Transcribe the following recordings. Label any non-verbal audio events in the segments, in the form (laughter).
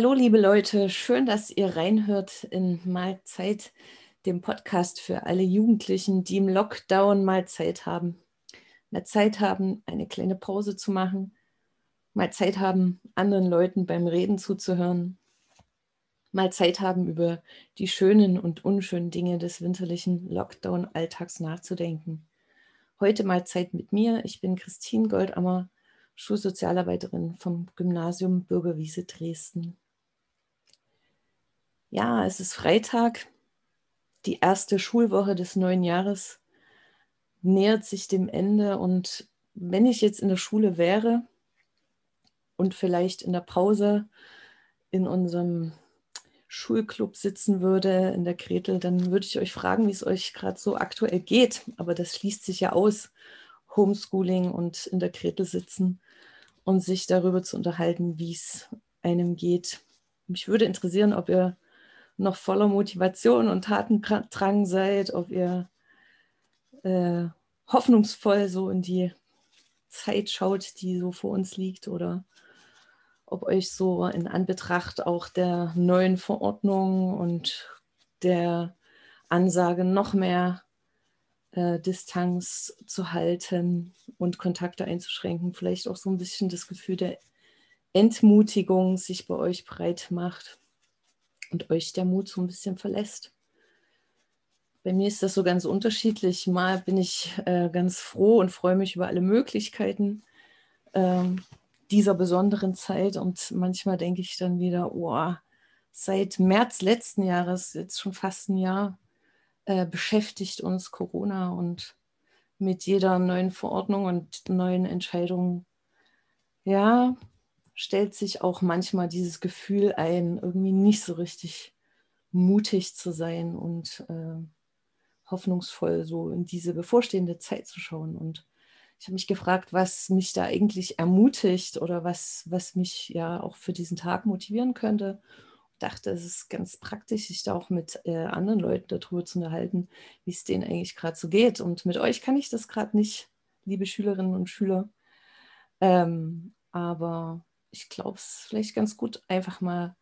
Hallo, liebe Leute, schön, dass ihr reinhört in Mal Zeit, dem Podcast für alle Jugendlichen, die im Lockdown mal Zeit haben. Mal Zeit haben, eine kleine Pause zu machen, mal Zeit haben, anderen Leuten beim Reden zuzuhören, mal Zeit haben, über die schönen und unschönen Dinge des winterlichen Lockdown-Alltags nachzudenken. Heute mal Zeit mit mir. Ich bin Christine Goldammer, Schulsozialarbeiterin vom Gymnasium Bürgerwiese Dresden. Ja, es ist Freitag. Die erste Schulwoche des neuen Jahres nähert sich dem Ende. Und wenn ich jetzt in der Schule wäre und vielleicht in der Pause in unserem Schulclub sitzen würde, in der Gretel, dann würde ich euch fragen, wie es euch gerade so aktuell geht. Aber das schließt sich ja aus, Homeschooling und in der Gretel sitzen und sich darüber zu unterhalten, wie es einem geht. Mich würde interessieren, ob ihr noch voller Motivation und Tatendrang seid, ob ihr äh, hoffnungsvoll so in die Zeit schaut, die so vor uns liegt oder ob euch so in Anbetracht auch der neuen Verordnung und der Ansage noch mehr äh, Distanz zu halten und Kontakte einzuschränken, vielleicht auch so ein bisschen das Gefühl der Entmutigung sich bei euch breit macht und euch der Mut so ein bisschen verlässt. Bei mir ist das so ganz unterschiedlich. Mal bin ich äh, ganz froh und freue mich über alle Möglichkeiten. Ähm, dieser besonderen Zeit. Und manchmal denke ich dann wieder, oh, seit März letzten Jahres, jetzt schon fast ein Jahr, äh, beschäftigt uns Corona und mit jeder neuen Verordnung und neuen Entscheidung, ja, stellt sich auch manchmal dieses Gefühl ein, irgendwie nicht so richtig mutig zu sein und äh, hoffnungsvoll so in diese bevorstehende Zeit zu schauen. Und ich habe mich gefragt, was mich da eigentlich ermutigt oder was, was mich ja auch für diesen Tag motivieren könnte. Ich dachte, es ist ganz praktisch, sich da auch mit äh, anderen Leuten darüber zu unterhalten, wie es denen eigentlich gerade so geht. Und mit euch kann ich das gerade nicht, liebe Schülerinnen und Schüler. Ähm, aber ich glaube, es ist vielleicht ganz gut, einfach mal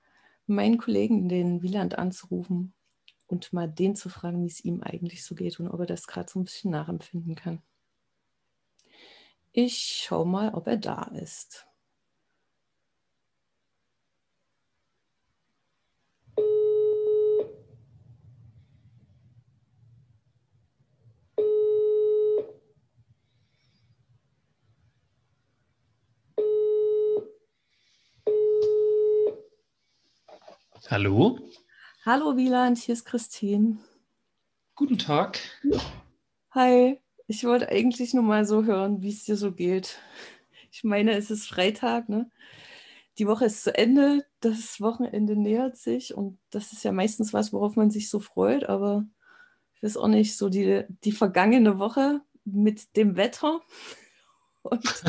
meinen Kollegen, den Wieland, anzurufen und mal den zu fragen, wie es ihm eigentlich so geht und ob er das gerade so ein bisschen nachempfinden kann. Ich schau mal, ob er da ist. Hallo? Hallo Wieland, hier ist Christine. Guten Tag. Hi. Ich wollte eigentlich nur mal so hören, wie es dir so geht. Ich meine, es ist Freitag, ne? Die Woche ist zu Ende, das Wochenende nähert sich und das ist ja meistens was, worauf man sich so freut, aber ich weiß auch nicht, so die, die vergangene Woche mit dem Wetter (laughs) und,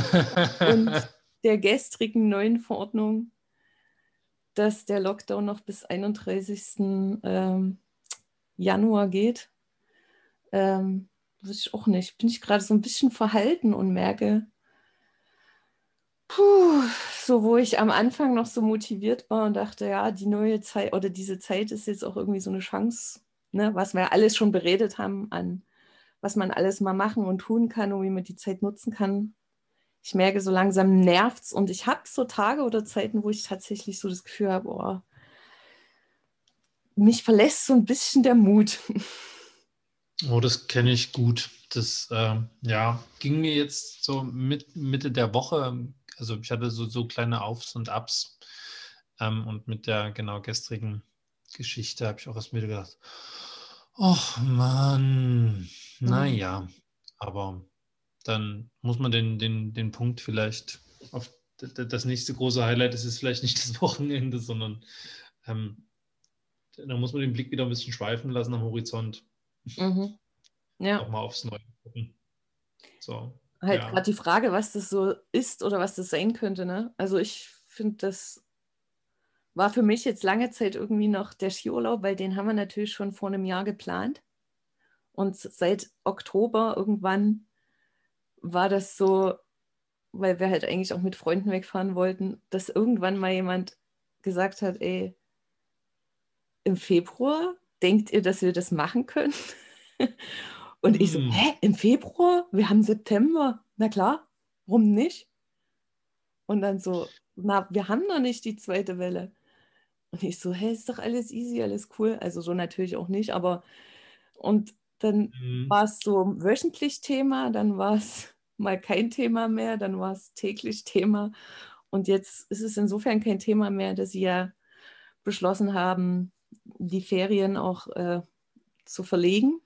und (laughs) der gestrigen neuen Verordnung, dass der Lockdown noch bis 31. Ähm, Januar geht. Ähm, weiß ich auch nicht, bin ich gerade so ein bisschen verhalten und merke, puh, so wo ich am Anfang noch so motiviert war und dachte, ja, die neue Zeit oder diese Zeit ist jetzt auch irgendwie so eine Chance, ne, was wir alles schon beredet haben an, was man alles mal machen und tun kann und wie man die Zeit nutzen kann. Ich merke, so langsam nervt es und ich habe so Tage oder Zeiten, wo ich tatsächlich so das Gefühl habe, oh, mich verlässt so ein bisschen der Mut. (laughs) Oh, das kenne ich gut. Das äh, ja, ging mir jetzt so mit, Mitte der Woche. Also ich hatte so, so kleine Aufs und Abs. Ähm, und mit der genau gestrigen Geschichte habe ich auch erst mir gedacht, ach Mann, naja. Mhm. Aber dann muss man den, den, den Punkt vielleicht auf das nächste große Highlight ist es vielleicht nicht (laughs) das Wochenende, sondern ähm, da muss man den Blick wieder ein bisschen schweifen lassen am Horizont. Mhm. Ja. Auch mal aufs Neue gucken. So. Halt ja. gerade die Frage, was das so ist oder was das sein könnte. Ne? Also ich finde, das war für mich jetzt lange Zeit irgendwie noch der Skiurlaub, weil den haben wir natürlich schon vor einem Jahr geplant. Und seit Oktober irgendwann war das so, weil wir halt eigentlich auch mit Freunden wegfahren wollten, dass irgendwann mal jemand gesagt hat, ey, im Februar denkt ihr, dass wir das machen können? (laughs) Und ich so, hm. hä, im Februar? Wir haben September. Na klar, warum nicht? Und dann so, na, wir haben noch nicht die zweite Welle. Und ich so, hä, ist doch alles easy, alles cool. Also so natürlich auch nicht, aber und dann mhm. war es so wöchentlich Thema, dann war es (laughs) mal kein Thema mehr, dann war es täglich Thema. Und jetzt ist es insofern kein Thema mehr, dass sie ja beschlossen haben, die Ferien auch äh, zu verlegen.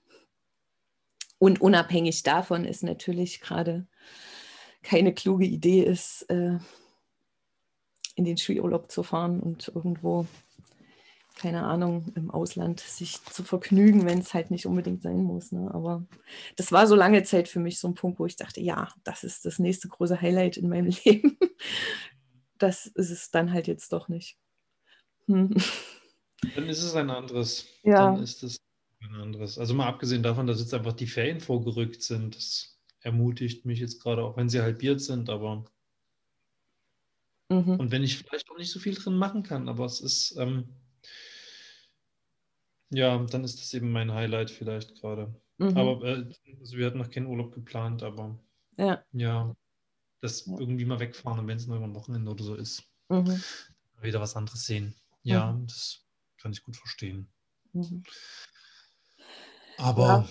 Und unabhängig davon ist natürlich gerade keine kluge Idee ist, äh, in den Skiurlaub zu fahren und irgendwo, keine Ahnung, im Ausland sich zu vergnügen, wenn es halt nicht unbedingt sein muss. Ne? Aber das war so lange Zeit für mich so ein Punkt, wo ich dachte, ja, das ist das nächste große Highlight in meinem (laughs) Leben. Das ist es dann halt jetzt doch nicht. Hm. Dann ist es ein anderes. Ja. Dann ist es ein anderes. Also mal abgesehen davon, dass jetzt einfach die Ferien vorgerückt sind, das ermutigt mich jetzt gerade, auch wenn sie halbiert sind, aber mhm. und wenn ich vielleicht auch nicht so viel drin machen kann, aber es ist, ähm, ja, dann ist das eben mein Highlight vielleicht gerade. Mhm. Aber äh, also wir hatten noch keinen Urlaub geplant, aber ja, ja das ja. irgendwie mal wegfahren und wenn es nur über ein Wochenende oder so ist, mhm. wieder was anderes sehen. Ja, mhm. das kann ich gut verstehen. Mhm. Aber ja.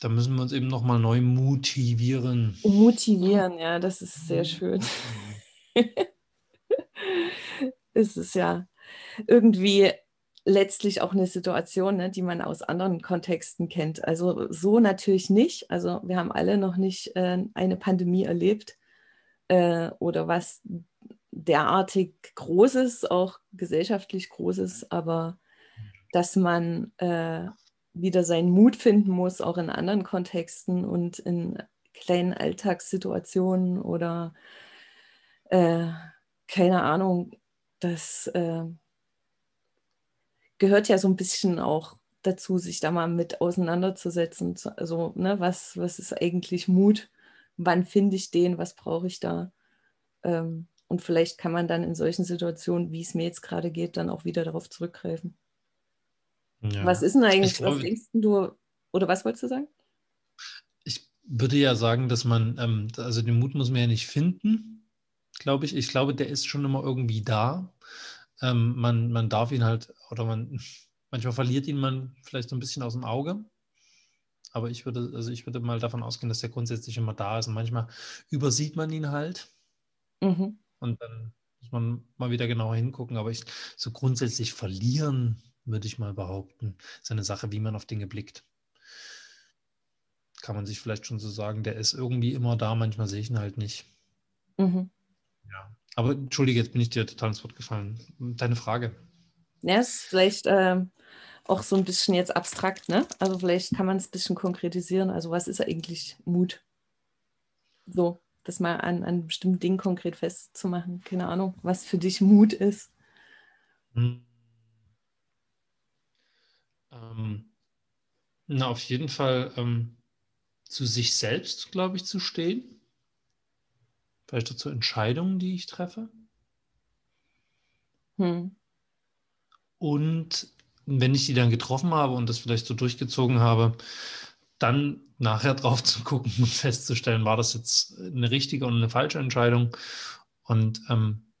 Da müssen wir uns eben nochmal neu motivieren. Motivieren, ja, das ist sehr schön. (laughs) es ist ja irgendwie letztlich auch eine Situation, ne, die man aus anderen Kontexten kennt. Also so natürlich nicht. Also wir haben alle noch nicht äh, eine Pandemie erlebt äh, oder was derartig Großes, auch gesellschaftlich Großes, aber dass man äh, wieder seinen Mut finden muss, auch in anderen Kontexten und in kleinen Alltagssituationen oder äh, keine Ahnung, das äh, gehört ja so ein bisschen auch dazu, sich da mal mit auseinanderzusetzen. Also, ne, was, was ist eigentlich Mut? Wann finde ich den? Was brauche ich da? Ähm, und vielleicht kann man dann in solchen Situationen, wie es mir jetzt gerade geht, dann auch wieder darauf zurückgreifen. Ja. Was ist denn eigentlich, glaube, was denkst du, oder was wolltest du sagen? Ich würde ja sagen, dass man, ähm, also den Mut muss man ja nicht finden, glaube ich. Ich glaube, der ist schon immer irgendwie da. Ähm, man, man darf ihn halt, oder man, (laughs) manchmal verliert ihn man vielleicht so ein bisschen aus dem Auge. Aber ich würde, also ich würde mal davon ausgehen, dass der grundsätzlich immer da ist. Und manchmal übersieht man ihn halt. Mhm. Und dann muss man mal wieder genauer hingucken. Aber ich, so grundsätzlich verlieren würde ich mal behaupten. Ist eine Sache, wie man auf Dinge blickt. Kann man sich vielleicht schon so sagen, der ist irgendwie immer da, manchmal sehe ich ihn halt nicht. Mhm. Ja. Aber entschuldige, jetzt bin ich dir total ins Wort gefallen. Deine Frage. Ja, ist vielleicht äh, auch so ein bisschen jetzt abstrakt, ne? Also vielleicht kann man es ein bisschen konkretisieren. Also was ist eigentlich Mut? So, das mal an, an bestimmten Dingen konkret festzumachen. Keine Ahnung, was für dich Mut ist. Hm. Ähm, na, auf jeden Fall ähm, zu sich selbst, glaube ich, zu stehen. Vielleicht auch zu Entscheidungen, die ich treffe. Hm. Und wenn ich die dann getroffen habe und das vielleicht so durchgezogen habe, dann nachher (laughs) drauf zu gucken und festzustellen, war das jetzt eine richtige und eine falsche Entscheidung und ähm,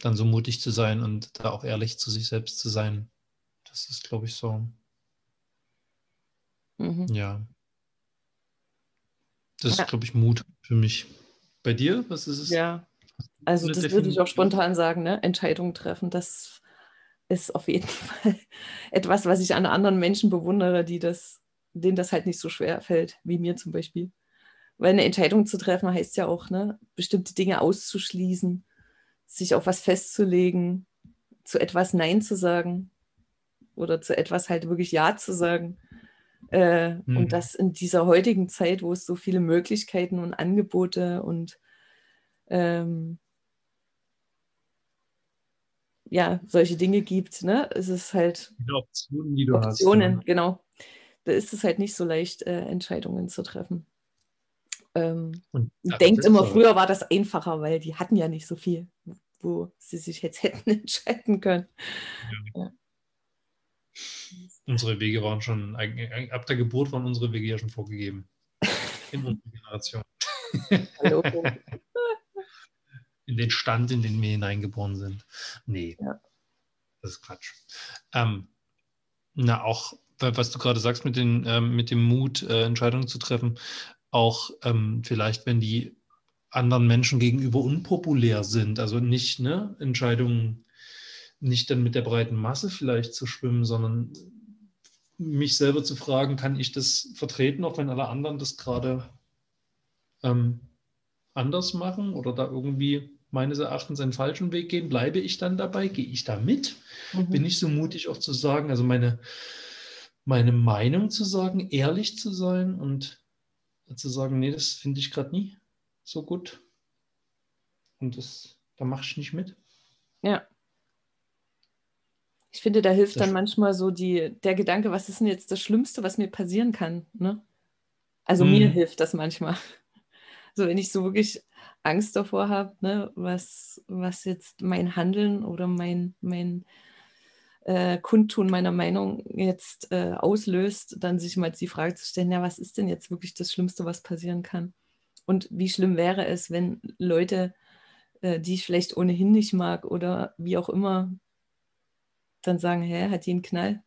dann so mutig zu sein und da auch ehrlich zu sich selbst zu sein, das ist, glaube ich, so. Mhm. Ja. Das ja. ist, glaube ich, Mut für mich. Bei dir, was ist es? Ja, also das würde ich auch spontan sagen, ne? Entscheidungen treffen, das ist auf jeden (laughs) Fall etwas, was ich an anderen Menschen bewundere, die das, denen das halt nicht so schwer fällt, wie mir zum Beispiel. Weil eine Entscheidung zu treffen heißt ja auch, ne, bestimmte Dinge auszuschließen, sich auf was festzulegen, zu etwas Nein zu sagen oder zu etwas halt wirklich Ja zu sagen. Äh, mhm. Und das in dieser heutigen Zeit, wo es so viele Möglichkeiten und Angebote und ähm, ja, solche Dinge gibt, ne? Es ist halt die Optionen, die du Optionen, hast. Ne? genau. Da ist es halt nicht so leicht, äh, Entscheidungen zu treffen. Ähm, und, denkt immer, früher war das einfacher, weil die hatten ja nicht so viel wo sie sich jetzt (laughs) hätten entscheiden können. Ja. Ja. Unsere Wege waren schon, ab der Geburt waren unsere Wege ja schon vorgegeben. In (laughs) unserer Generation. Hallo. in den Stand, in den wir hineingeboren sind. Nee, ja. das ist Quatsch. Ähm, na, auch, was du gerade sagst mit, den, ähm, mit dem Mut, äh, Entscheidungen zu treffen, auch ähm, vielleicht, wenn die anderen Menschen gegenüber unpopulär sind, also nicht ne, Entscheidungen, nicht dann mit der breiten Masse vielleicht zu schwimmen, sondern mich selber zu fragen, kann ich das vertreten, auch wenn alle anderen das gerade ähm, anders machen oder da irgendwie meines Erachtens einen falschen Weg gehen, bleibe ich dann dabei? Gehe ich da mit? Mhm. Bin ich so mutig auch zu sagen, also meine, meine Meinung zu sagen, ehrlich zu sein und zu sagen, nee, das finde ich gerade nie so gut. Und das, da mache ich nicht mit. Ja. Ich finde, da hilft das dann manchmal so die, der Gedanke, was ist denn jetzt das Schlimmste, was mir passieren kann? Ne? Also hm. mir hilft das manchmal. (laughs) So, wenn ich so wirklich Angst davor habe, ne, was, was jetzt mein Handeln oder mein, mein äh, Kundtun meiner Meinung jetzt äh, auslöst, dann sich mal die Frage zu stellen, ja, was ist denn jetzt wirklich das Schlimmste, was passieren kann? Und wie schlimm wäre es, wenn Leute, äh, die ich vielleicht ohnehin nicht mag oder wie auch immer, dann sagen, hä, hat die einen Knall?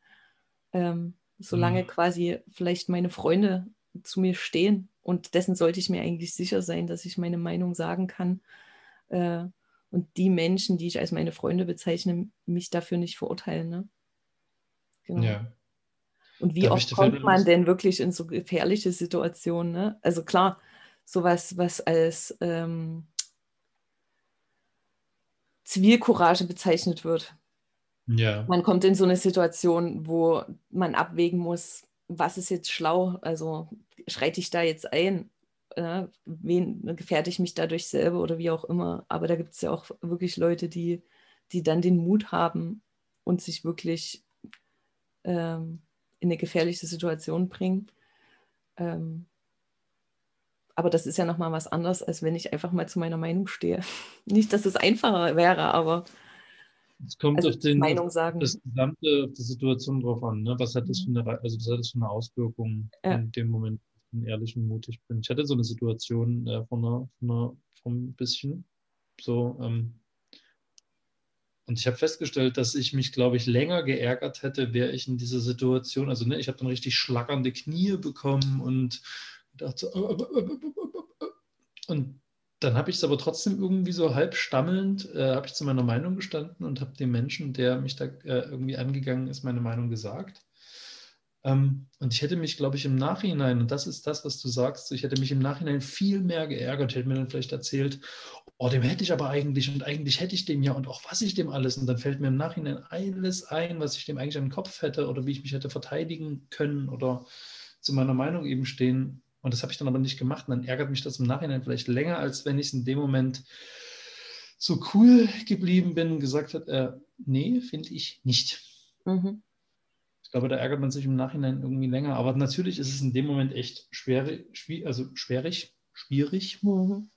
Ähm, solange mhm. quasi vielleicht meine Freunde zu mir stehen und dessen sollte ich mir eigentlich sicher sein, dass ich meine Meinung sagen kann. Äh, und die Menschen, die ich als meine Freunde bezeichne, mich dafür nicht verurteilen. Ne? Genau. Ja. Und wie Darf oft kommt man denn wirklich in so gefährliche Situationen? Ne? Also klar, sowas, was als ähm, Zivilcourage bezeichnet wird. Ja. Man kommt in so eine Situation, wo man abwägen muss, was ist jetzt schlau? Also schreite ich da jetzt ein? Äh, wen gefährde ich mich dadurch selber oder wie auch immer? Aber da gibt es ja auch wirklich Leute, die, die dann den Mut haben und sich wirklich ähm, in eine gefährliche Situation bringen. Ähm, aber das ist ja nochmal was anderes, als wenn ich einfach mal zu meiner Meinung stehe. (laughs) Nicht, dass es einfacher wäre, aber es kommt also auf den, Meinung sagen. das gesamte, auf die Situation drauf an. Ne? Was hat das für eine, also das hat das für eine Auswirkung ja. in dem Moment, wenn ich ehrlich und mutig bin. Ich hatte so eine Situation äh, von einer, von einer, von ein bisschen so, ähm, und ich habe festgestellt, dass ich mich, glaube ich, länger geärgert hätte, wäre ich in dieser Situation. Also, ne, ich habe dann richtig schlackernde Knie bekommen und dachte so, und dann habe ich es aber trotzdem irgendwie so halb stammelnd, äh, habe ich zu meiner Meinung gestanden und habe dem Menschen, der mich da äh, irgendwie angegangen ist, meine Meinung gesagt. Ähm, und ich hätte mich, glaube ich, im Nachhinein, und das ist das, was du sagst, ich hätte mich im Nachhinein viel mehr geärgert, hätte mir dann vielleicht erzählt, oh, dem hätte ich aber eigentlich und eigentlich hätte ich dem ja und auch was ich dem alles. Und dann fällt mir im Nachhinein alles ein, was ich dem eigentlich an den Kopf hätte oder wie ich mich hätte verteidigen können oder zu meiner Meinung eben stehen. Und das habe ich dann aber nicht gemacht. Und dann ärgert mich das im Nachhinein vielleicht länger, als wenn ich es in dem Moment so cool geblieben bin und gesagt hat, äh, nee, finde ich nicht. Mhm. Ich glaube, da ärgert man sich im Nachhinein irgendwie länger. Aber natürlich ist es in dem Moment echt schwer, schwierig, also schwierig, schwierig. Mhm.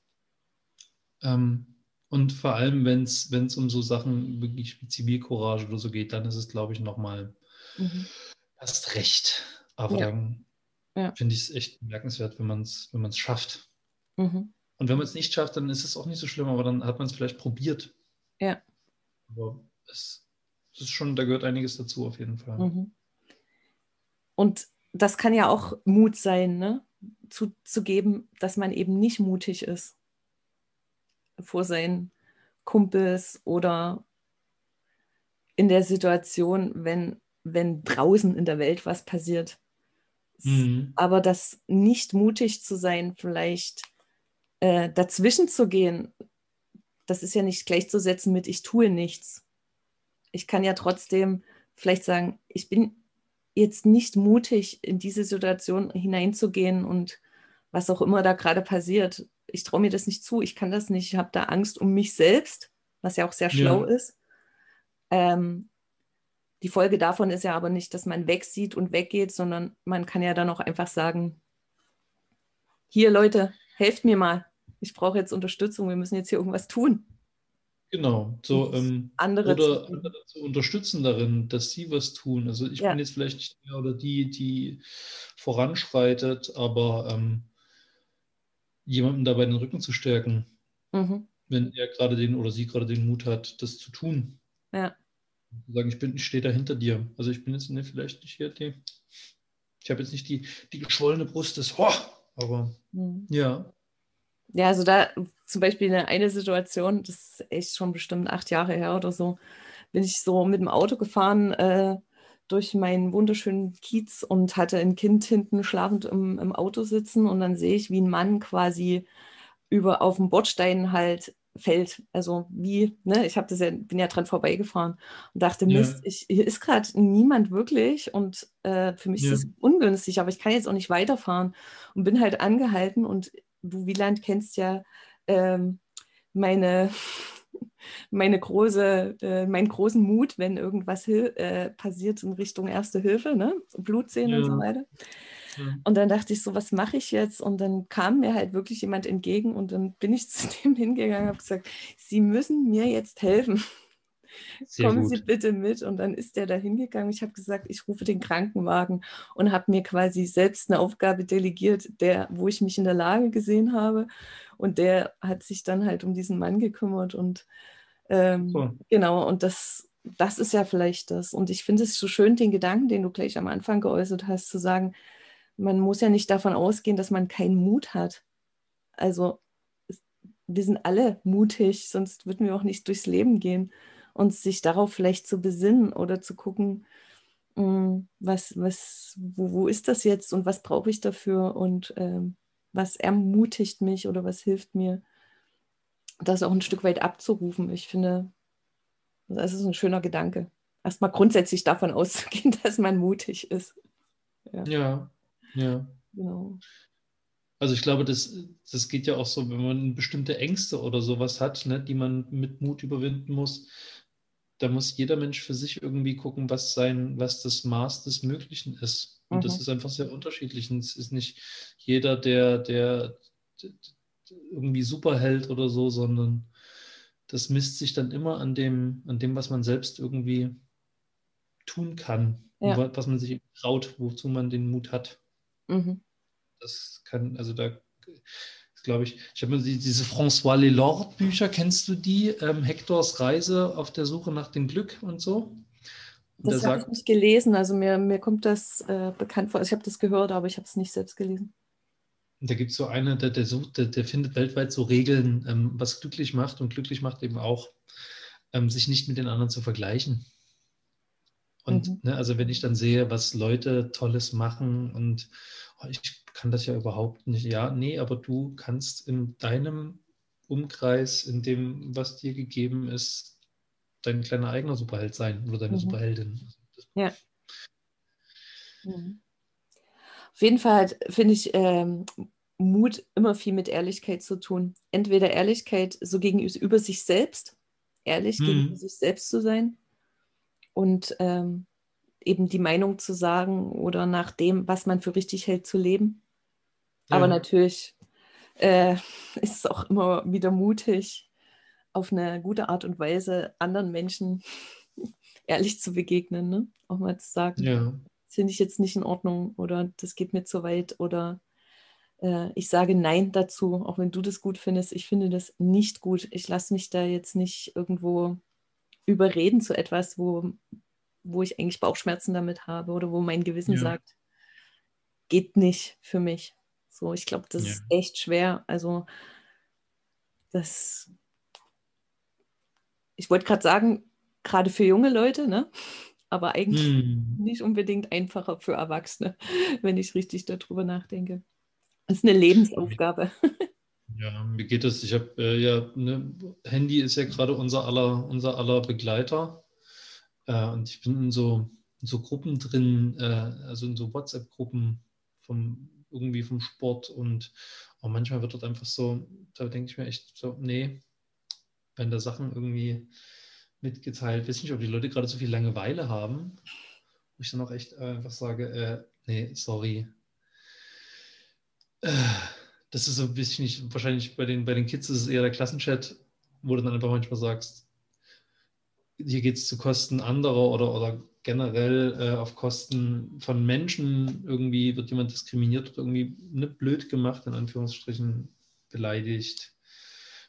Ähm, und vor allem, wenn es um so Sachen wirklich wie Zivilcourage oder so geht, dann ist es, glaube ich, nochmal mhm. erst recht. Aber ja. dann ja. finde ich es echt bemerkenswert, wenn man es wenn schafft. Mhm. Und wenn man es nicht schafft, dann ist es auch nicht so schlimm, aber dann hat man es vielleicht probiert. Ja. Aber es, es, ist schon, da gehört einiges dazu auf jeden Fall. Mhm. Und das kann ja auch Mut sein, ne? Zu, zu geben, dass man eben nicht mutig ist vor seinen Kumpels oder in der Situation, wenn, wenn draußen in der Welt was passiert. Mhm. Aber das nicht mutig zu sein, vielleicht äh, dazwischen zu gehen, das ist ja nicht gleichzusetzen mit ich tue nichts. Ich kann ja trotzdem vielleicht sagen, ich bin jetzt nicht mutig, in diese Situation hineinzugehen und was auch immer da gerade passiert. Ich traue mir das nicht zu, ich kann das nicht, ich habe da Angst um mich selbst, was ja auch sehr schlau ja. ist. Ähm, die Folge davon ist ja aber nicht, dass man wegsieht und weggeht, sondern man kann ja dann auch einfach sagen, hier Leute, helft mir mal. Ich brauche jetzt Unterstützung, wir müssen jetzt hier irgendwas tun. Genau, so ähm, andere oder zu andere zu unterstützen darin, dass sie was tun. Also ich Ja. bin jetzt vielleicht nicht der oder die, die voranschreitet, aber ähm, jemandem dabei den Rücken zu stärken, Mhm. wenn er gerade den oder sie gerade den Mut hat, das zu tun. Ja. Sagen, ich bin, ich stehe da hinter dir. Also ich bin jetzt ne, vielleicht nicht hier die, ich habe jetzt nicht die, die geschwollene Brust des Ho, aber Mhm. ja. Ja, also da zum Beispiel eine, eine Situation, das ist echt schon bestimmt acht Jahre her oder so, bin ich so mit dem Auto gefahren äh, durch meinen wunderschönen Kiez und hatte ein Kind hinten schlafend im, im Auto sitzen und dann sehe ich, wie ein Mann quasi über auf dem Bordstein halt fällt. Also wie, ne, ich habe das ja, bin ja dran vorbeigefahren und dachte, Ja. Mist, ich, hier ist gerade niemand wirklich und äh, für mich Ja. ist es ungünstig, aber ich kann jetzt auch nicht weiterfahren und bin halt angehalten und du, Wieland, kennst ja ähm, meine, (laughs) meine große, äh, meinen großen Mut, wenn irgendwas äh, passiert in Richtung Erste Hilfe, ne? Blut sehen und so Ja. weiter. Ja. Und dann dachte ich so, was mache ich jetzt? Und dann kam mir halt wirklich jemand entgegen und dann bin ich (laughs) zu dem hingegangen und habe gesagt, Sie müssen mir jetzt helfen. Sehr Kommen gut. Sie bitte mit. Und dann ist der da hingegangen. Ich habe gesagt, ich rufe den Krankenwagen und habe mir quasi selbst eine Aufgabe delegiert, der, wo ich mich in der Lage gesehen habe. Und der hat sich dann halt um diesen Mann gekümmert. Und ähm, So. genau, und das, das ist ja vielleicht das. Und ich finde es so schön, den Gedanken, den du gleich am Anfang geäußert hast, zu sagen, man muss ja nicht davon ausgehen, dass man keinen Mut hat. Also wir sind alle mutig, sonst würden wir auch nicht durchs Leben gehen. Und sich darauf vielleicht zu besinnen oder zu gucken, mh, was, was, wo, wo ist das jetzt und was brauche ich dafür und ähm, was ermutigt mich oder was hilft mir, das auch ein Stück weit abzurufen. Ich finde, das ist ein schöner Gedanke. Erstmal grundsätzlich davon auszugehen, (laughs) dass man mutig ist. Ja, ja. Genau. Also ich glaube, das, das geht ja auch so, wenn man bestimmte Ängste oder sowas hat, ne, die man mit Mut überwinden muss, da muss jeder Mensch für sich irgendwie gucken, was sein, was das Maß des Möglichen ist. Und das Mhm. ist einfach sehr unterschiedlich. Und es ist nicht jeder, der, der der irgendwie Superheld oder so, sondern das misst sich dann immer an dem, an dem, was man selbst irgendwie tun kann, Ja. was man sich traut, wozu man den Mut hat. Mhm. Das kann, also da glaube ich, ich habe mir die, diese François Lelord Bücher, kennst du die? Ähm, Hectors Reise auf der Suche nach dem Glück und so. Und Das der habe ich nicht gelesen, also mir, mir kommt das äh, bekannt vor. Also ich habe das gehört, aber ich habe es nicht selbst gelesen. da gibt es so eine, der, der sucht, der, der findet weltweit so Regeln, ähm, was glücklich macht und glücklich macht eben auch, ähm, sich nicht mit den anderen zu vergleichen. Und Mhm. ne, also wenn ich dann sehe, was Leute Tolles machen und oh, ich kann das ja überhaupt nicht, ja, nee, aber du kannst in deinem Umkreis, in dem, was dir gegeben ist, dein kleiner eigener Superheld sein oder deine Mhm. Superheldin. Ja. Mhm. Auf jeden Fall finde ich ähm, Mut immer viel mit Ehrlichkeit zu tun. Entweder Ehrlichkeit so gegenüber sich selbst, ehrlich Mhm. gegenüber sich selbst zu sein und ähm, eben die Meinung zu sagen oder nach dem, was man für richtig hält, zu leben. Aber Ja. natürlich äh, (laughs) ist es auch immer wieder mutig, auf eine gute Art und Weise anderen Menschen (laughs) ehrlich zu begegnen. Ne? Auch mal zu sagen, Ja, das finde ich jetzt nicht in Ordnung oder das geht mir zu weit oder äh, ich sage Nein dazu, auch wenn du das gut findest. Ich finde das nicht gut. Ich lasse mich da jetzt nicht irgendwo überreden zu etwas, wo, wo ich eigentlich Bauchschmerzen damit habe oder wo mein Gewissen Ja. sagt, geht nicht für mich. So, ich glaube, das Ja. ist echt schwer. Also, das, ich wollte gerade sagen, gerade für junge Leute, ne? Aber eigentlich Hm. nicht unbedingt einfacher für Erwachsene, (laughs) wenn ich richtig darüber nachdenke. Das ist eine Lebensaufgabe. (laughs) Ja, mir geht es, ich habe äh, ja, ne, Handy ist ja gerade unser aller, unser aller Begleiter. Äh, und ich bin in so, in so Gruppen drin, äh, also in so WhatsApp-Gruppen vom irgendwie vom Sport und auch manchmal wird dort einfach so, da denke ich mir echt so, nee, wenn da Sachen irgendwie mitgeteilt, weiß nicht, ob die Leute gerade so viel Langeweile haben, wo ich dann auch echt einfach sage, äh, nee, sorry. Äh, das ist so ein bisschen, nicht, wahrscheinlich bei den, bei den Kids ist es eher der Klassenchat. wo du dann einfach manchmal sagst, hier geht es zu Kosten anderer oder, oder generell äh, auf Kosten von Menschen irgendwie wird jemand diskriminiert, wird irgendwie ne, blöd gemacht, in Anführungsstrichen beleidigt.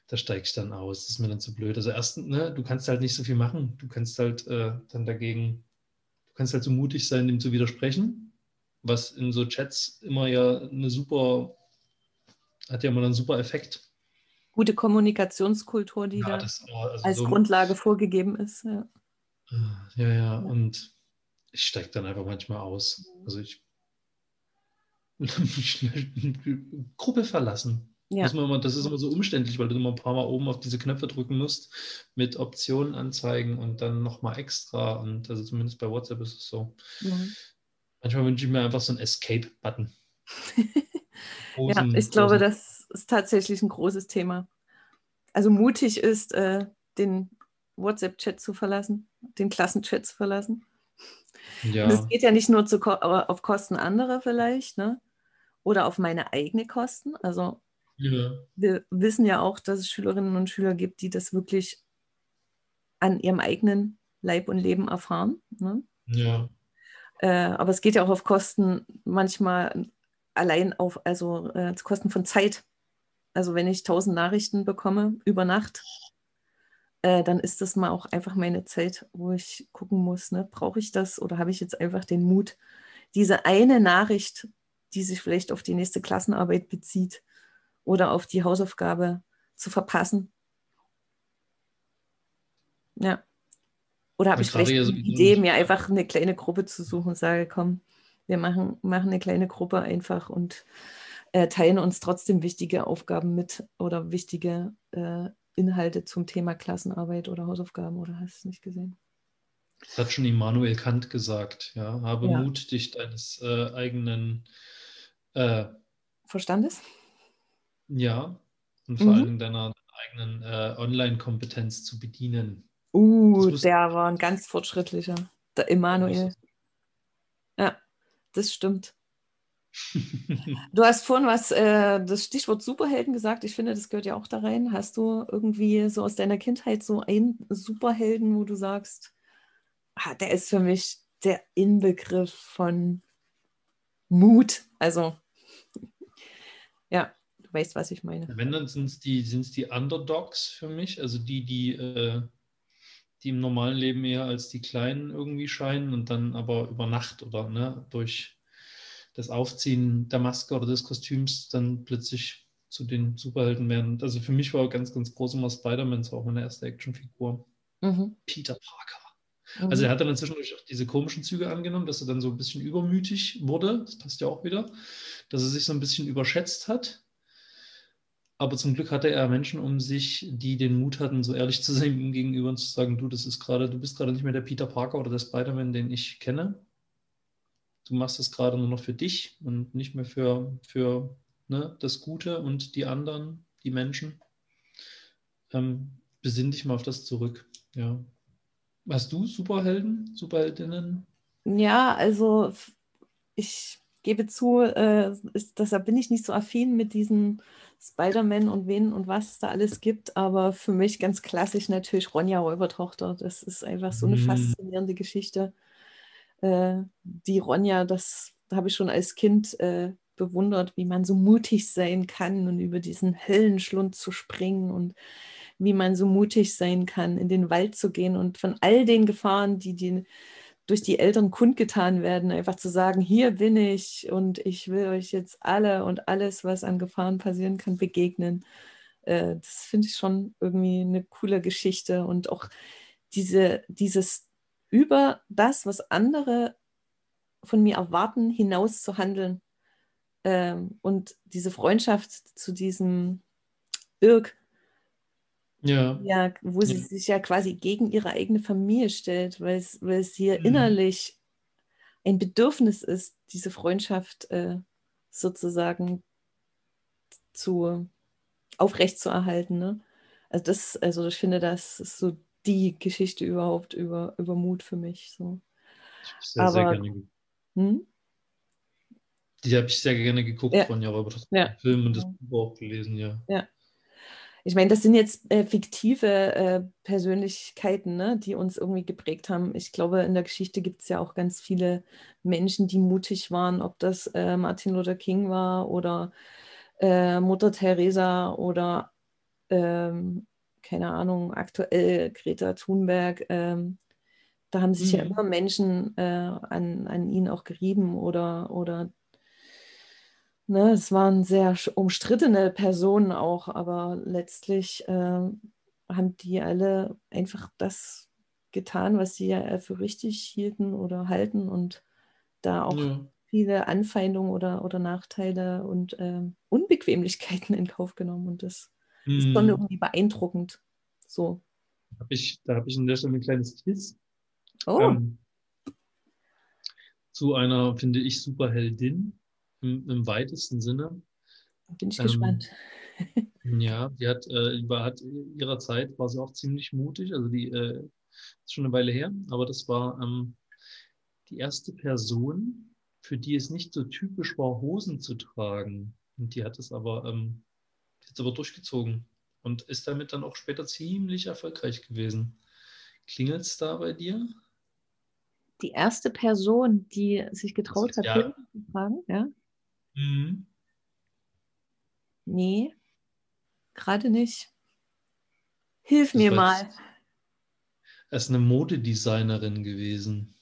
Da steigst du dann aus. Das ist mir dann zu blöd. Also erstens, ne, du kannst halt nicht so viel machen. Du kannst halt äh, dann dagegen, du kannst halt so mutig sein, dem zu widersprechen, was in so Chats immer ja eine super, hat ja immer einen super Effekt gute Kommunikationskultur, die ja, da also als so Grundlage vorgegeben ist. Ja, ja, ja. ja. und ich steige dann einfach manchmal aus. Also ich (laughs) Gruppe verlassen. Ja. Immer, das ist immer so umständlich, weil du immer ein paar Mal oben auf diese Knöpfe drücken musst, mit Optionen anzeigen und dann nochmal extra. Und also zumindest bei WhatsApp ist es so. Mhm. Manchmal wünsche ich mir einfach so einen Escape-Button. (laughs) ja, ich glaube, das ist tatsächlich ein großes Thema. Also mutig ist, äh, den WhatsApp-Chat zu verlassen, den Klassenchat zu verlassen. Ja. Und es geht ja nicht nur zu, auf Kosten anderer vielleicht, ne? Oder auf meine eigene Kosten. Also ja. wir wissen ja auch, dass es Schülerinnen und Schüler gibt, die das wirklich an ihrem eigenen Leib und Leben erfahren. Ne? Ja. Äh, aber es geht ja auch auf Kosten manchmal allein auf, also äh, Kosten von Zeit. Also wenn ich tausend Nachrichten bekomme über Nacht, äh, dann ist das mal auch einfach meine Zeit, wo ich gucken muss, ne, brauche ich das oder habe ich jetzt einfach den Mut, diese eine Nachricht, die sich vielleicht auf die nächste Klassenarbeit bezieht oder auf die Hausaufgabe zu verpassen. Ja. Oder habe ich vielleicht die Idee, mir einfach eine kleine Gruppe zu suchen und sage, komm, wir machen, machen eine kleine Gruppe einfach und äh, teilen uns trotzdem wichtige Aufgaben mit oder wichtige äh, Inhalte zum Thema Klassenarbeit oder Hausaufgaben oder hast du es nicht gesehen? Das hat schon Immanuel Kant gesagt, ja. Habe ja. Mut, dich deines äh, eigenen äh, Verstandes? Ja, und vor mhm. allem deiner eigenen äh, Online-Kompetenz zu bedienen. Uh, der war ein ganz fortschrittlicher, der Immanuel. Ja, das stimmt. (laughs) Du hast vorhin was, äh, das Stichwort Superhelden gesagt. Ich finde, das gehört ja auch da rein. Hast du irgendwie so aus deiner Kindheit so einen Superhelden, wo du sagst, ah, der ist für mich der Inbegriff von Mut? Also, (laughs) ja, du weißt, was ich meine. Wenn, dann sind es die, die Underdogs für mich, also die, die, äh, die im normalen Leben eher als die Kleinen irgendwie scheinen und dann aber über Nacht oder ne, durch das Aufziehen der Maske oder des Kostüms dann plötzlich zu den Superhelden werden. Also für mich war ganz, ganz groß immer Spider-Man, so auch meine erste Actionfigur. Mhm. Peter Parker. Mhm. Also er hat dann inzwischen auch diese komischen Züge angenommen, dass er dann so ein bisschen übermütig wurde. Das passt ja auch wieder. Dass er sich so ein bisschen überschätzt hat. Aber zum Glück hatte er Menschen um sich, die den Mut hatten, so ehrlich zu sein ihm gegenüber und zu sagen, du, das ist gerade, du bist gerade nicht mehr der Peter Parker oder der Spider-Man, den ich kenne du machst es gerade nur noch für dich und nicht mehr für, für ne, das Gute und die anderen, die Menschen. Ähm, besinn dich mal auf das zurück. Ja. Hast du Superhelden, Superheldinnen? Ja, also ich gebe zu, äh, ist, deshalb bin ich nicht so affin mit diesen Spider-Man und wen und was es da alles gibt, aber für mich ganz klassisch natürlich Ronja Räubertochter. Das ist einfach so eine mhm. faszinierende Geschichte äh, die Ronja, das habe ich schon als Kind äh, bewundert, wie man so mutig sein kann und über diesen Höllenschlund zu springen und wie man so mutig sein kann, in den Wald zu gehen und von all den Gefahren, die, die durch die Eltern kundgetan werden, einfach zu sagen, hier bin ich und ich will euch jetzt alle und alles, was an Gefahren passieren kann, begegnen. Äh, das finde ich schon irgendwie eine coole Geschichte und auch diese, dieses über das, was andere von mir erwarten, hinaus zu handeln. Ähm, und diese Freundschaft zu diesem Irk, ja. ja wo sie ja. sich ja quasi gegen ihre eigene Familie stellt, weil es, weil es hier mhm. innerlich ein Bedürfnis ist, diese Freundschaft äh, sozusagen zu aufrechtzuerhalten. Ne? Also das, also ich finde, das ist so die Geschichte überhaupt über, über Mut für mich. So. Sehr, Aber, sehr gerne hm? Die habe ich sehr gerne geguckt ja. von ja, aber das ja. Film und das Buch auch gelesen, ja. Ja. Ich meine, das sind jetzt äh, fiktive äh, Persönlichkeiten, ne, die uns irgendwie geprägt haben. Ich glaube, in der Geschichte gibt es ja auch ganz viele Menschen, die mutig waren, ob das äh, Martin Luther King war oder äh, Mutter Teresa oder ähm, keine Ahnung, aktuell Greta Thunberg. Ähm, da haben sich mhm. ja immer Menschen äh, an, an ihn auch gerieben oder, oder Ne, es waren sehr umstrittene Personen auch, aber letztlich äh, haben die alle einfach das getan, was sie ja für richtig hielten oder halten und da auch ja. viele Anfeindungen oder, oder Nachteile und ähm, Unbequemlichkeiten in Kauf genommen. Und das mhm. ist schon mhm. irgendwie beeindruckend. So. Hab ich, da habe ich an der Stelle ein kleines Quiz. Oh. Ähm, zu einer, finde ich, Superheldin im, im weitesten Sinne. Bin ich ähm, gespannt. (laughs) Ja, die hat, äh, hat ihrer Zeit war sie auch ziemlich mutig. Also die äh, ist schon eine Weile her, aber das war ähm, die erste Person, für die es nicht so typisch war, Hosen zu tragen. Und die hat es aber, ähm, jetzt aber durchgezogen und ist damit dann auch später ziemlich erfolgreich gewesen. Klingelt es da bei dir? Die erste Person, die sich getraut hat, ja. zu tragen, ja? Mhm. Nee, gerade nicht. Hilf mir mal. Er ist eine Modedesignerin gewesen.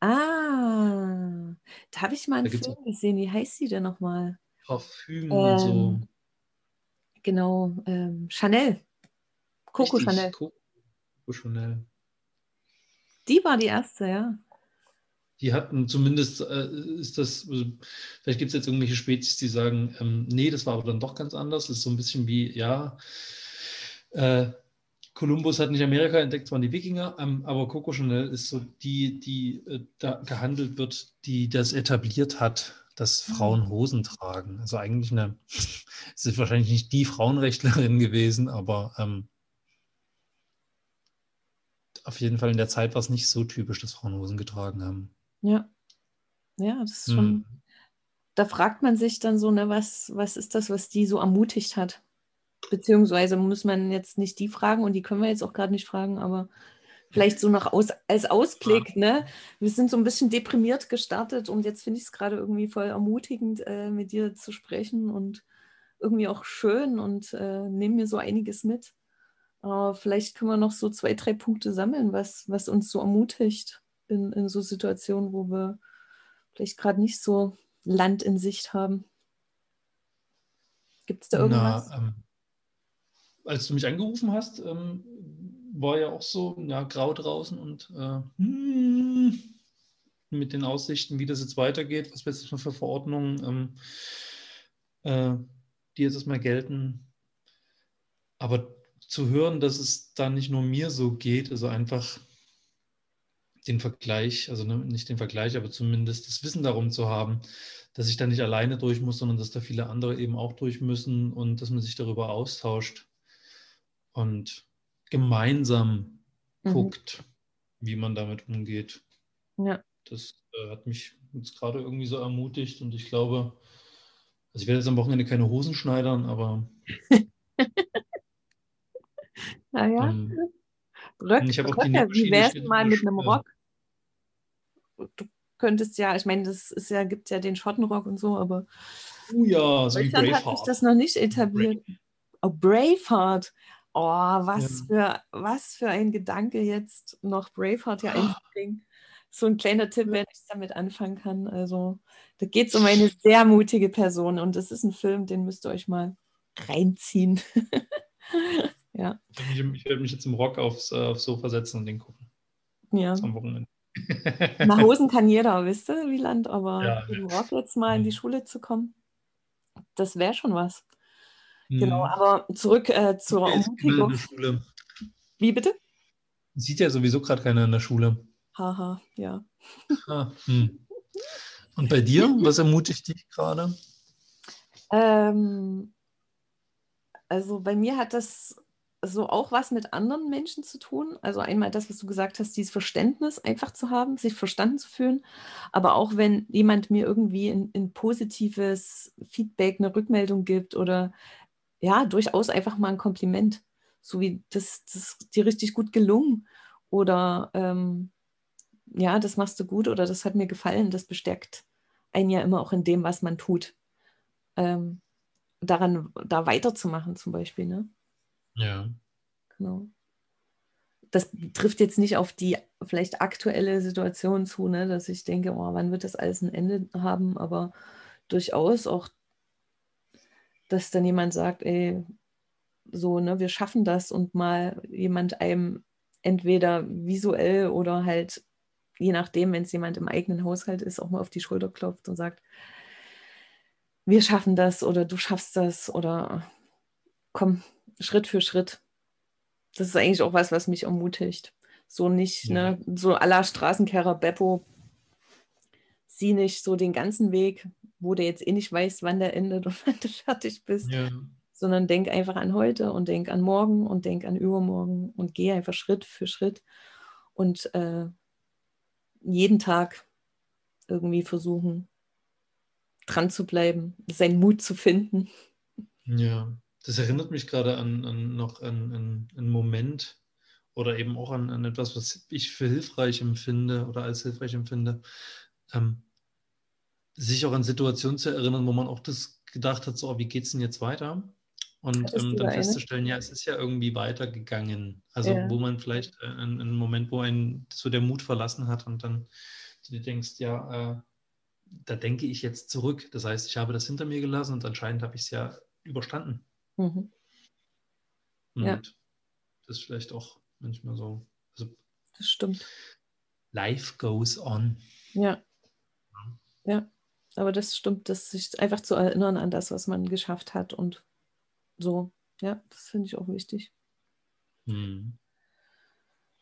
Ah, da habe ich mal einen Film gesehen. Wie heißt sie denn nochmal? Parfüm ähm, und so. Genau, ähm, Chanel. Coco Richtig, Chanel. Coco Chanel. Die war die erste, ja die hatten zumindest, äh, ist das, also vielleicht gibt es jetzt irgendwelche Spezies, die sagen, ähm, nee, das war aber dann doch ganz anders. Das ist so ein bisschen wie, ja, äh, Kolumbus hat nicht Amerika entdeckt, waren die Wikinger, ähm, aber Coco Chanel ist so die, die äh, da gehandelt wird, die das etabliert hat, dass mhm. Frauen Hosen tragen. Also eigentlich eine, (laughs) es ist wahrscheinlich nicht die Frauenrechtlerin gewesen, aber ähm, auf jeden Fall in der Zeit war es nicht so typisch, dass Frauen Hosen getragen haben. Ja. Ja, das ist schon. Hm. Da fragt man sich dann so, ne, was, was ist das, was die so ermutigt hat? Beziehungsweise muss man jetzt nicht die fragen und die können wir jetzt auch gerade nicht fragen, aber vielleicht so noch aus, als Ausblick, ne? Wir sind so ein bisschen deprimiert gestartet und jetzt finde ich es gerade irgendwie voll ermutigend, äh, mit dir zu sprechen und irgendwie auch schön und äh, nehme mir so einiges mit. Aber vielleicht können wir noch so zwei, drei Punkte sammeln, was, was uns so ermutigt in, in so Situationen, wo wir vielleicht gerade nicht so Land in Sicht haben. Gibt es da irgendwas? Na, ähm, als du mich angerufen hast, ähm, war ja auch so ja, grau draußen und äh, hm, mit den Aussichten, wie das jetzt weitergeht, was jetzt für Verordnungen, ähm, äh, die jetzt erstmal gelten. Aber zu hören, dass es da nicht nur mir so geht, also einfach den Vergleich, also ne, nicht den Vergleich, aber zumindest das Wissen darum zu haben, dass ich da nicht alleine durch muss, sondern dass da viele andere eben auch durch müssen und dass man sich darüber austauscht und gemeinsam mhm. guckt, wie man damit umgeht. Ja. Das äh, hat mich jetzt gerade irgendwie so ermutigt und ich glaube, also ich werde jetzt am Wochenende keine Hosen schneidern, aber. (laughs) naja. Ähm, Röck, ich Röcke, wie wär's mal mit einem Rock? du könntest ja, ich meine, das ist ja, gibt ja den Schottenrock und so, aber oh ja, so Deutschland hat sich das noch nicht etabliert. Brave. Oh, Braveheart. Oh, was, ja. für, was für ein Gedanke jetzt noch Braveheart ja einzubringen. So ein kleiner Tipp, wenn ich damit anfangen kann. Also, da geht es um eine sehr mutige Person und das ist ein Film, den müsst ihr euch mal reinziehen. (laughs) ja. Ich, ich werde mich jetzt im Rock aufs, äh, aufs Sofa setzen und den gucken. Ja. Am Wochenende. (laughs) Na, Hosen kann jeder, wisst ihr, Wieland, aber ja, im Rock jetzt mal in die mhm. Schule zu kommen, das wäre schon was. Mhm. Genau, aber zurück äh, zur Ermutigung. Wie bitte? Sieht ja sowieso gerade keiner in der Schule. Haha, ja. Ah, hm. Und bei dir, was ermutigt dich gerade? Ähm, also bei mir hat das so auch was mit anderen Menschen zu tun. Also einmal das, was du gesagt hast, dieses Verständnis einfach zu haben, sich verstanden zu fühlen. Aber auch wenn jemand mir irgendwie ein, ein positives Feedback, eine Rückmeldung gibt oder ja, durchaus einfach mal ein Kompliment. So wie das, das dir richtig gut gelungen. Oder ähm, ja, das machst du gut oder das hat mir gefallen. Das bestärkt einen ja immer auch in dem, was man tut. Ähm, daran, da weiterzumachen zum Beispiel. Ne? Ja. Genau. Das trifft jetzt nicht auf die vielleicht aktuelle Situation zu, ne, dass ich denke, oh, wann wird das alles ein Ende haben, aber durchaus auch, dass dann jemand sagt, ey, so, ne, wir schaffen das und mal jemand einem entweder visuell oder halt, je nachdem, wenn es jemand im eigenen Haushalt ist, auch mal auf die Schulter klopft und sagt, wir schaffen das oder du schaffst das oder komm, Schritt für Schritt. Das ist eigentlich auch was, was mich ermutigt. So nicht, ja. ne, so aller Straßenkehrer Beppo, sieh nicht so den ganzen Weg, wo du jetzt eh nicht weißt, wann der endet und (laughs) wann du fertig bist, ja. sondern denk einfach an heute und denk an morgen und denk an übermorgen und geh einfach Schritt für Schritt und äh, jeden Tag irgendwie versuchen, dran zu bleiben, seinen Mut zu finden. Ja, das erinnert mich gerade an, an noch an, an einen Moment oder eben auch an, an, etwas, was ich für hilfreich empfinde oder als hilfreich empfinde. Ähm, sich auch an Situationen zu erinnern, wo man auch das gedacht hat, so, oh, wie geht es denn jetzt weiter? Und ähm, dann festzustellen, ja, es ist ja irgendwie weitergegangen. Also ja. wo man vielleicht äh, einen Moment, wo ein so der Mut verlassen hat und dann du dir denkst, ja, äh, da denke ich jetzt zurück. Das heißt, ich habe das hinter mir gelassen und anscheinend habe ich es ja überstanden. Mhm. Und ja. das ist vielleicht auch manchmal so. Also, das stimmt. Life goes on. Ja. Ja, aber das stimmt, das sich einfach zu erinnern an das, was man geschafft hat und so. Ja, das finde ich auch wichtig. Mhm.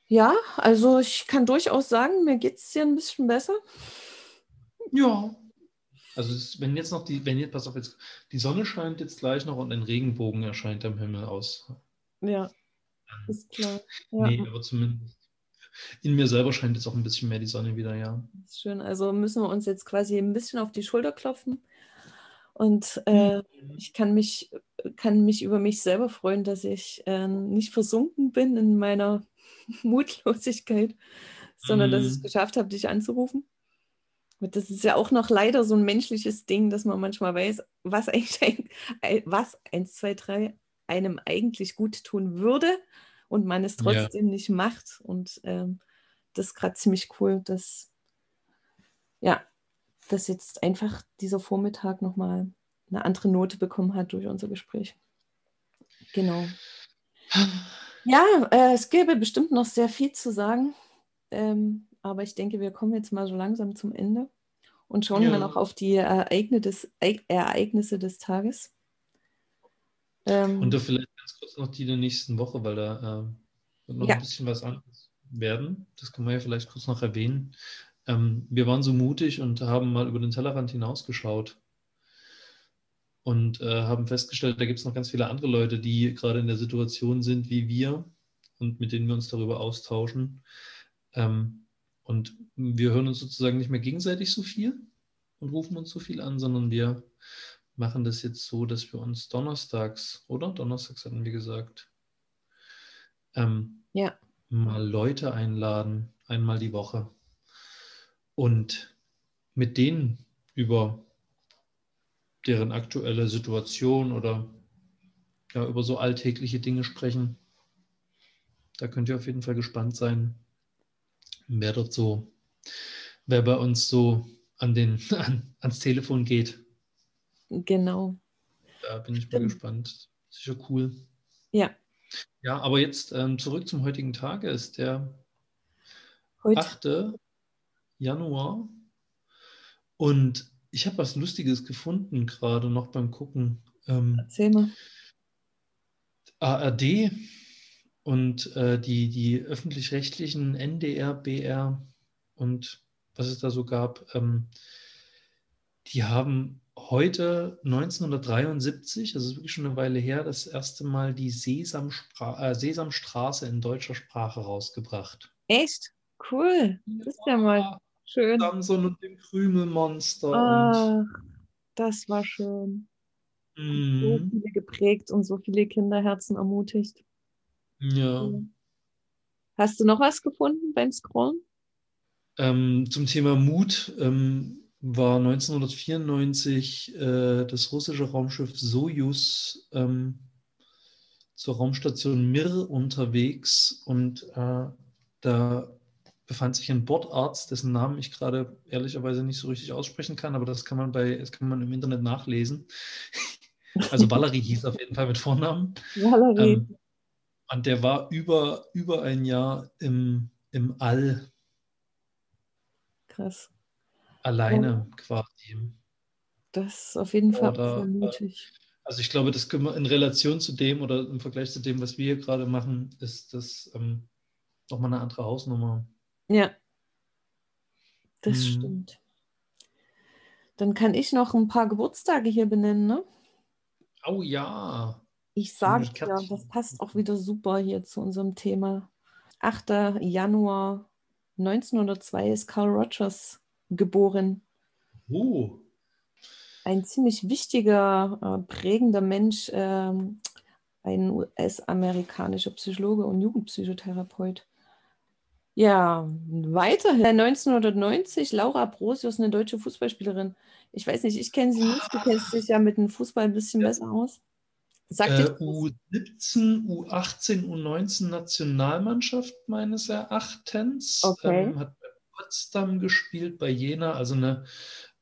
Ja, also ich kann durchaus sagen, mir geht es hier ein bisschen besser. Ja. Also wenn jetzt noch die, wenn jetzt, pass auf, jetzt, die Sonne scheint jetzt gleich noch und ein Regenbogen erscheint am Himmel aus. Ja, ist klar. Ja. Nee, aber zumindest in mir selber scheint jetzt auch ein bisschen mehr die Sonne wieder, ja. ist schön. Also müssen wir uns jetzt quasi ein bisschen auf die Schulter klopfen. Und äh, mhm. ich kann mich, kann mich über mich selber freuen, dass ich äh, nicht versunken bin in meiner (laughs) Mutlosigkeit, sondern mhm. dass ich es mhm. geschafft habe, dich anzurufen. Das ist ja auch noch leider so ein menschliches Ding, dass man manchmal weiß, was eigentlich ein, was 1, 2, 3 einem eigentlich gut tun würde und man es trotzdem ja. nicht macht. Und ähm, das ist gerade ziemlich cool, dass ja, dass jetzt einfach dieser Vormittag nochmal eine andere Note bekommen hat durch unser Gespräch. Genau. (sighs) Ja, äh, es gäbe bestimmt noch sehr viel zu sagen. Ähm, aber ich denke, wir kommen jetzt mal so langsam zum Ende und schauen ja. mal noch auf die Ereignisse des, Ereignisse des Tages. Ähm, und da vielleicht ganz kurz noch die der nächsten Woche, weil da äh, wird noch ja. ein bisschen was anderes werden. Das kann man ja vielleicht kurz noch erwähnen. Ähm, wir waren so mutig und haben mal über den Tellerrand hinausgeschaut und äh, haben festgestellt, da gibt es noch ganz viele andere Leute, die gerade in der Situation sind wie wir und mit denen wir uns darüber austauschen. Ähm, und wir hören uns sozusagen nicht mehr gegenseitig so viel und rufen uns so viel an, sondern wir machen das jetzt so, dass wir uns donnerstags, oder? Donnerstags hatten wir gesagt, ähm, ja. mal Leute einladen, einmal die Woche. Und mit denen über deren aktuelle Situation oder ja, über so alltägliche Dinge sprechen. Da könnt ihr auf jeden Fall gespannt sein, wer dort so, wer bei uns so an den, (laughs) an, ans Telefon geht. Genau. Da bin ich Stimmt. mal gespannt. Sicher cool. Ja. Ja, aber jetzt ähm, zurück zum heutigen Tag. Es ist der Heute. 8. Januar. Und ich habe was Lustiges gefunden, gerade noch beim Gucken. Ähm, Erzähl mal. ARD und äh, die, die öffentlich-rechtlichen NDR, BR und was es da so gab, ähm, die haben heute 1973, also wirklich schon eine Weile her, das erste Mal die Sesamstra äh, Sesamstraße in deutscher Sprache rausgebracht. Echt? Cool. Das ist ja mal schön. Samson und dem Krümelmonster. Ach, das war schön. mhm. so viele geprägt und so viele Kinderherzen ermutigt. Ja. Hast du noch was gefunden beim Scrollen? Ähm, zum Thema Mut ähm, war 1994 äh, das russische Raumschiff Sojus ähm, zur Raumstation Mir unterwegs und äh, da befand sich ein Bordarzt, dessen Namen ich gerade ehrlicherweise nicht so richtig aussprechen kann, aber das kann man bei, das kann man im Internet nachlesen. (laughs) Also Valerie hieß auf jeden Fall mit Vornamen. Valerie. Ähm, und der war über, über ein Jahr im, im All. Krass. Alleine ja. quasi. Das ist auf jeden Fall oder, sehr mutig. Also ich glaube, das können wir in Relation zu dem oder im Vergleich zu dem, was wir hier gerade machen, ist das ähm, nochmal eine andere Hausnummer. Ja, das hm. stimmt. Dann kann ich noch ein paar Geburtstage hier benennen, ne? Oh ja. Ich sage ja, das passt auch wieder super hier zu unserem Thema. 8. Januar 1902 ist Carl Rogers geboren. Oh. Ein ziemlich wichtiger, äh, prägender Mensch, äh, ein US-amerikanischer Psychologe und Jugendpsychotherapeut. Ja, weiterhin 1990 Laura Brosius, eine deutsche Fußballspielerin. Ich weiß nicht, ich kenne sie nicht. Du kennst dich ja mit dem Fußball ein bisschen ja. besser aus. Äh, U17, U18, U19 Nationalmannschaft meines Erachtens. Okay. Ähm, hat bei Potsdam gespielt, bei Jena, also eine,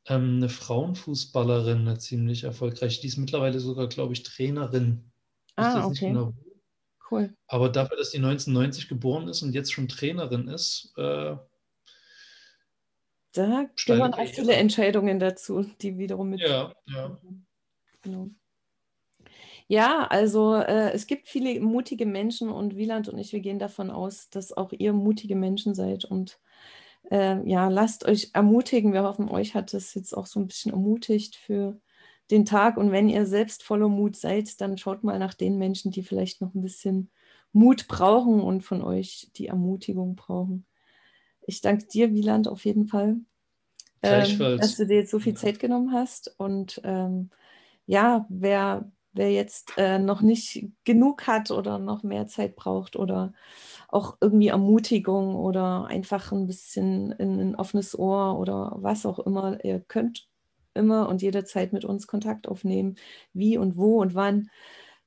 ähm, eine Frauenfußballerin, eine ziemlich erfolgreich. Die ist mittlerweile sogar, glaube ich, Trainerin. Ah, okay. Genau cool. Aber dafür, dass die 1990 geboren ist und jetzt schon Trainerin ist, äh, da gehören auch viele Entscheidungen dazu, die wiederum mit. Ja, ja. Genau. Ja, also äh, es gibt viele mutige Menschen und Wieland und ich, wir gehen davon aus, dass auch ihr mutige Menschen seid und äh, ja, lasst euch ermutigen. Wir hoffen, euch hat das jetzt auch so ein bisschen ermutigt für den Tag. Und wenn ihr selbst voller Mut seid, dann schaut mal nach den Menschen, die vielleicht noch ein bisschen Mut brauchen und von euch die Ermutigung brauchen. Ich danke dir, Wieland, auf jeden Fall, ähm, dass du dir jetzt so viel Zeit genommen hast. Und ähm, ja, wer, wer jetzt äh, noch nicht genug hat oder noch mehr Zeit braucht oder auch irgendwie Ermutigung oder einfach ein bisschen in ein offenes Ohr oder was auch immer, ihr könnt immer und jederzeit mit uns Kontakt aufnehmen, wie und wo und wann.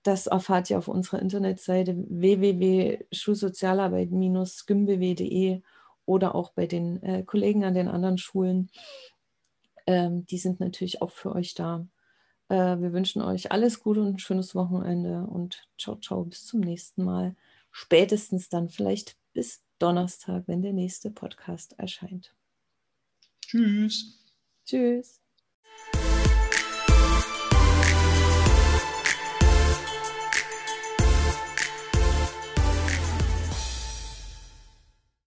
Das erfahrt ihr auf unserer Internetseite www.schulsozialarbeit-gymbw.de oder auch bei den äh, Kollegen an den anderen Schulen. Ähm, die sind natürlich auch für euch da. Äh, wir wünschen euch alles Gute und ein schönes Wochenende und ciao, ciao, bis zum nächsten Mal. Spätestens dann vielleicht bis Donnerstag, wenn der nächste Podcast erscheint. Tschüss. Tschüss.